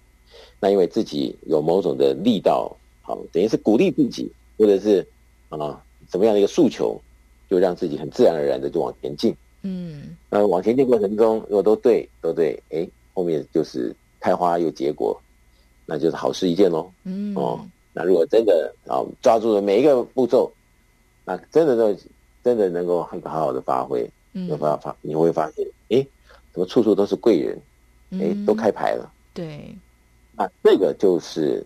那因为自己有某种的力道，好，等于是鼓励自己，或者是啊怎么样的一个诉求，就让自己很自然而然的就往前进。嗯，那往前进过程中，如果都对都对，哎，后面就是开花有结果。那就是好事一件喽。嗯哦，那如果真的啊抓住了每一个步骤，那真的都真的能够很好好的发挥，嗯，有办法你会发现，哎，怎么处处都是贵人，哎，都开牌了。对，那这个就是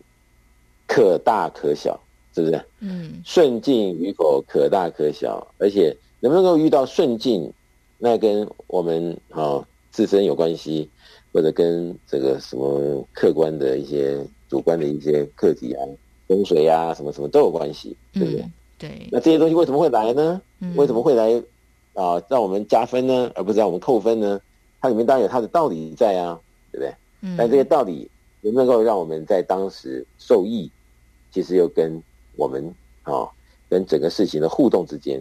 可大可小，是不是？嗯，顺境与否可大可小，而且能不能够遇到顺境，那跟我们啊、哦、自身有关系，或者跟这个什么客观的一些、主观的一些课题啊、风水啊什么什么都有关系，对不对？嗯、对。那这些东西为什么会来呢？嗯、为什么会来啊、呃？让我们加分呢，而不是让我们扣分呢？它里面当然有它的道理在啊，对不对？嗯但这些道理能不能够让我们在当时受益，其实又跟我们啊、哦，跟整个事情的互动之间，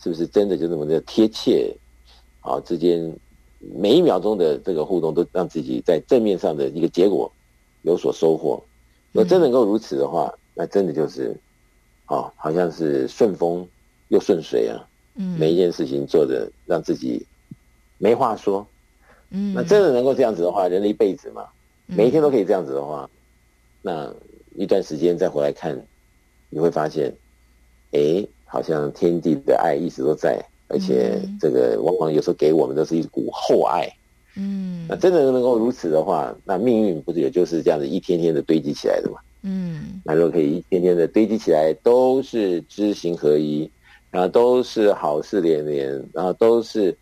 是不是真的就那么的贴切？啊、哦，之间每一秒钟的这个互动，都让自己在正面上的一个结果有所收获。如果真能够如此的话，那真的就是，啊，好像是顺风又顺水啊。嗯，每一件事情做的让自己没话说。嗯，那真的能够这样子的话，人的一辈子嘛，每一天都可以这样子的话，那一段时间再回来看，你会发现，哎，好像天地的爱一直都在，而且这个往往有时候给我们都是一股厚爱。嗯，那真的能够如此的话，那命运不是也就是这样子一天天的堆积起来的嘛？嗯，那如果可以一天天的堆积起来，都是知行合一，然后都是好事连连，然后都是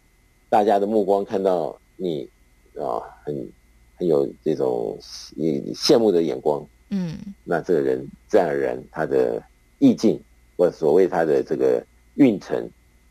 大家的目光看到。你啊，很很有这种你羡慕的眼光，嗯，那这个人自然而然他的意境或所谓他的这个运程，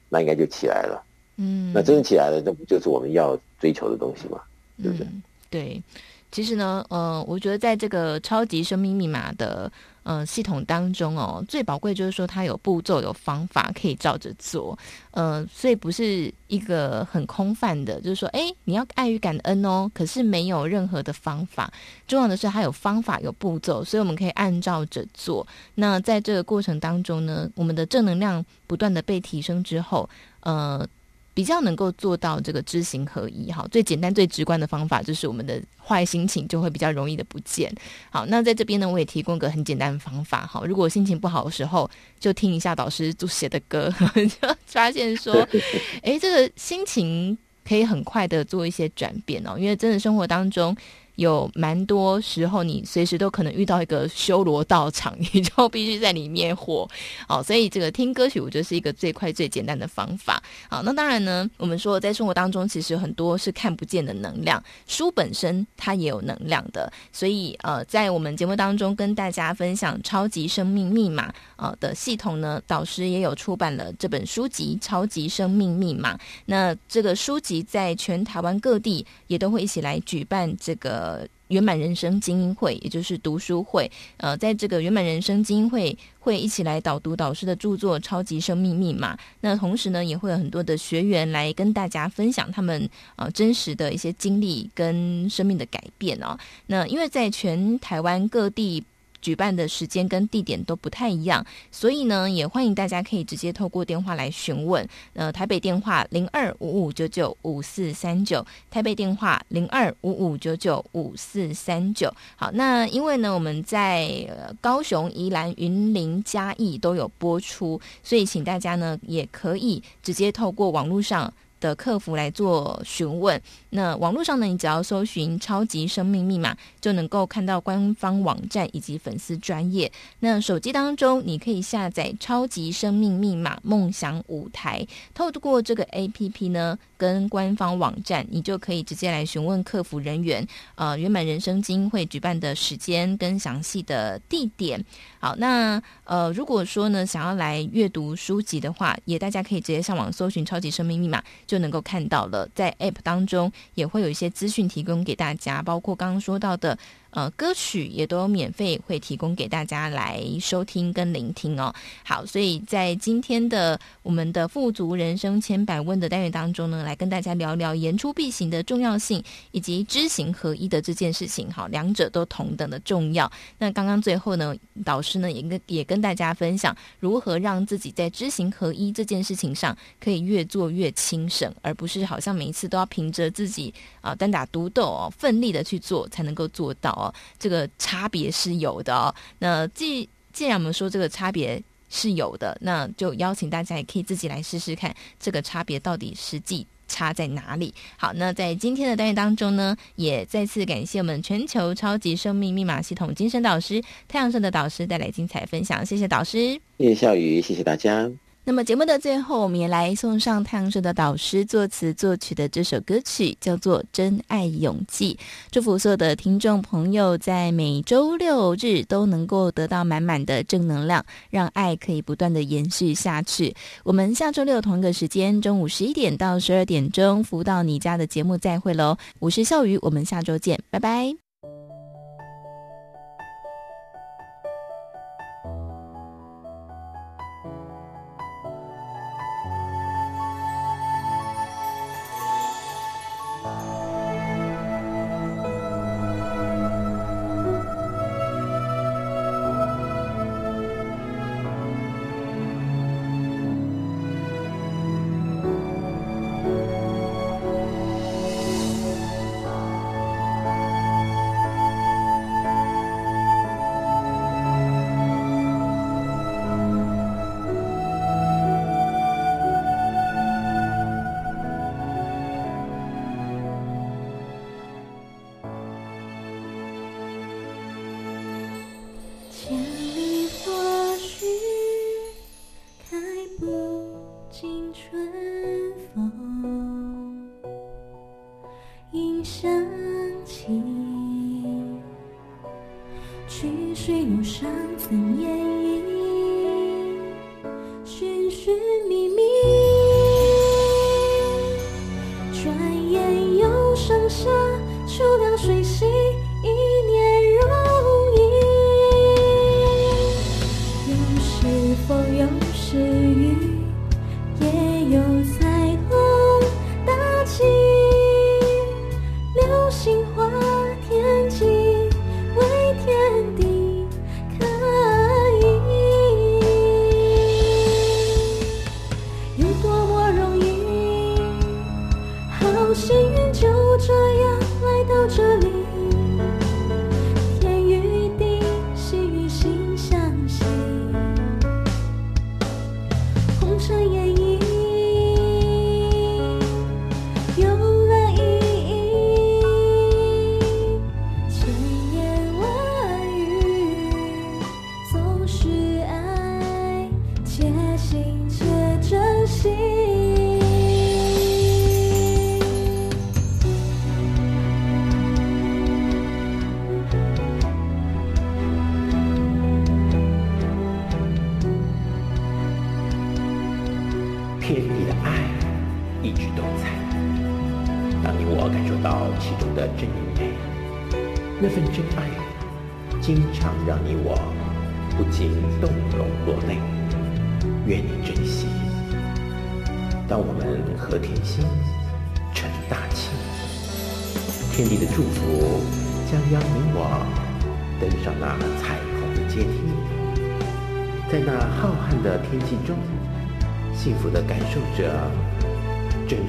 那应该就起来了，嗯，那真的起来了，那不就是我们要追求的东西吗？对不对？嗯，对。其实呢，呃，我觉得在这个超级生命密码的呃系统当中哦，最宝贵就是说它有步骤、有方法可以照着做，呃，所以不是一个很空泛的，就是说，哎，你要爱与感恩哦，可是没有任何的方法。重要的是它有方法、有步骤，所以我们可以按照着做。那在这个过程当中呢，我们的正能量不断的被提升之后，呃。比较能够做到这个知行合一，哈，最简单、最直观的方法就是我们的坏心情就会比较容易的不见。好，那在这边呢，我也提供个很简单的方法，哈，如果心情不好的时候，就听一下导师就写的歌，就发现说，哎，这个心情可以很快的做一些转变哦，因为真的生活当中。有蛮多时候，你随时都可能遇到一个修罗道场，你就必须在里面活。好，所以这个听歌曲，我觉得是一个最快最简单的方法。好，那当然呢，我们说在生活当中，其实很多是看不见的能量，书本身它也有能量的。所以呃，在我们节目当中跟大家分享超级生命密码呃的系统呢，导师也有出版了这本书籍《超级生命密码》。那这个书籍在全台湾各地也都会一起来举办这个。呃，圆满人生精英会，也就是读书会，呃，在这个圆满人生精英会会一起来导读导师的著作《超级生命密码》。那同时呢，也会有很多的学员来跟大家分享他们呃真实的一些经历跟生命的改变哦。那因为在全台湾各地。举办的时间跟地点都不太一样，所以呢，也欢迎大家可以直接透过电话来询问。呃，台北电话零二五五九九五四三九，台北电话零二五五九九五四三九。好，那因为呢，我们在高雄、宜兰、云林、嘉义都有播出，所以请大家呢也可以直接透过网络上。的客服来做询问，那网络上呢，你只要搜寻“超级生命密码”，就能够看到官方网站以及粉丝专业。那手机当中，你可以下载“超级生命密码梦想舞台”，透过这个 APP 呢，跟官方网站，你就可以直接来询问客服人员。呃，圆满人生精英会举办的时间跟详细的地点。好，那呃，如果说呢，想要来阅读书籍的话，也大家可以直接上网搜寻“超级生命密码”。就能够看到了，在 App 当中也会有一些资讯提供给大家，包括刚刚说到的。呃，歌曲也都免费会提供给大家来收听跟聆听哦。好，所以在今天的我们的富足人生千百问的单元当中呢，来跟大家聊聊言出必行的重要性，以及知行合一的这件事情。好，两者都同等的重要。那刚刚最后呢，导师呢也跟也跟大家分享如何让自己在知行合一这件事情上可以越做越轻省，而不是好像每一次都要凭着自己啊单打独斗哦，奋力的去做才能够做到。哦，这个差别是有的哦。那既既然我们说这个差别是有的，那就邀请大家也可以自己来试试看，这个差别到底实际差在哪里。好，那在今天的单元当中呢，也再次感谢我们全球超级生命密码系统精神导师太阳盛的导师带来精彩分享，谢谢导师，谢谢笑宇，谢谢大家。那么节目的最后，我们也来送上太阳社的导师作词作曲的这首歌曲，叫做《真爱永记》。祝福所有的听众朋友在每周六日都能够得到满满的正能量，让爱可以不断的延续下去。我们下周六同一个时间，中午十一点到十二点钟，福到你家的节目再会喽！我是笑鱼，我们下周见，拜拜。到其中的真与美那份真爱经常让你我不禁动容落泪。愿你珍惜当我们和天心成大器天地的祝福将邀你我登上那彩虹的阶梯。在那浩瀚的天际中幸福的感受着真